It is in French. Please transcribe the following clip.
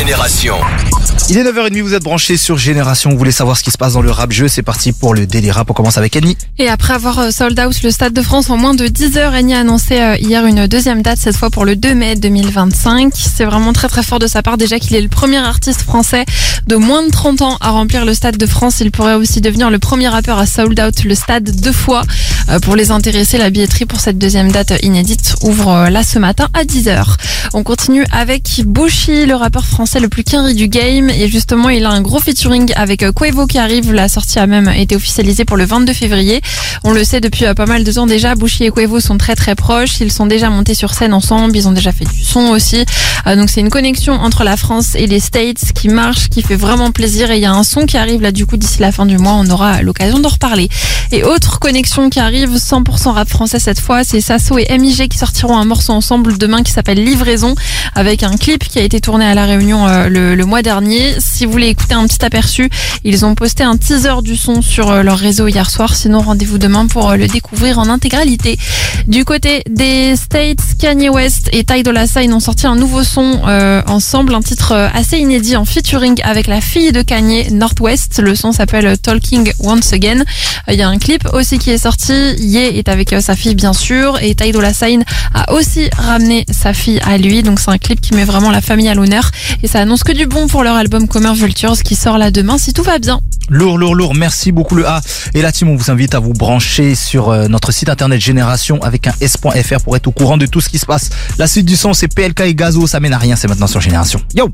Génération. Il est 9h30, vous êtes branchés sur Génération, vous voulez savoir ce qui se passe dans le rap jeu, c'est parti pour le Daily Rap, on commence avec Annie. Et après avoir euh, sold out le Stade de France en moins de 10 heures, Annie a annoncé euh, hier une deuxième date, cette fois pour le 2 mai 2025. C'est vraiment très très fort de sa part déjà qu'il est le premier artiste français de moins de 30 ans à remplir le Stade de France. Il pourrait aussi devenir le premier rappeur à sold out le stade deux fois. Euh, Pour les intéresser, la billetterie pour cette deuxième date inédite ouvre là ce matin à 10h. On continue avec Bushi, le rappeur français le plus carry du game. Et justement, il a un gros featuring avec euh, Quavo qui arrive. La sortie a même été officialisée pour le 22 février. On le sait depuis euh, pas mal de temps déjà, Bushi et Quavo sont très très proches. Ils sont déjà montés sur scène ensemble. Ils ont déjà fait du son aussi. Euh, donc c'est une connexion entre la France et les States qui marche, qui fait vraiment plaisir. Et il y a un son qui arrive là du coup d'ici la fin du mois. On aura l'occasion d'en reparler. Et autre connexion qui arrive, 100% rap français cette fois, c'est Sasso et MIG qui sortiront un morceau ensemble demain qui s'appelle Livraison avec un clip qui a été tourné à la Réunion le mois dernier. Si vous voulez écouter un petit aperçu, ils ont posté un teaser du son sur euh, leur réseau hier soir. Sinon, rendez-vous demain pour euh, le découvrir en intégralité. Du côté des States, Kanye West et Ty Dolla Sign ont sorti un nouveau son euh, ensemble, un titre assez inédit en featuring avec la fille de Kanye, Northwest. Le son s'appelle Talking Once Again. Il y a un clip aussi qui est sorti. Ye est avec sa fille bien sûr et Ty Dolla Sign a aussi ramené sa fille à lui. Donc c'est un clip qui met vraiment la famille à l'honneur et ça annonce que du bon pour leur album Commerce Vultures qui sort là demain si tout va bien. Lourd, lourd, lourd, merci beaucoup le A. Et la team, on vous invite à vous brancher sur euh, notre site internet Génération avec un s.fr pour être au courant de tout ce qui se passe. La suite du son, c'est PLK et Gazo, ça mène à rien, c'est maintenant sur Génération. Yo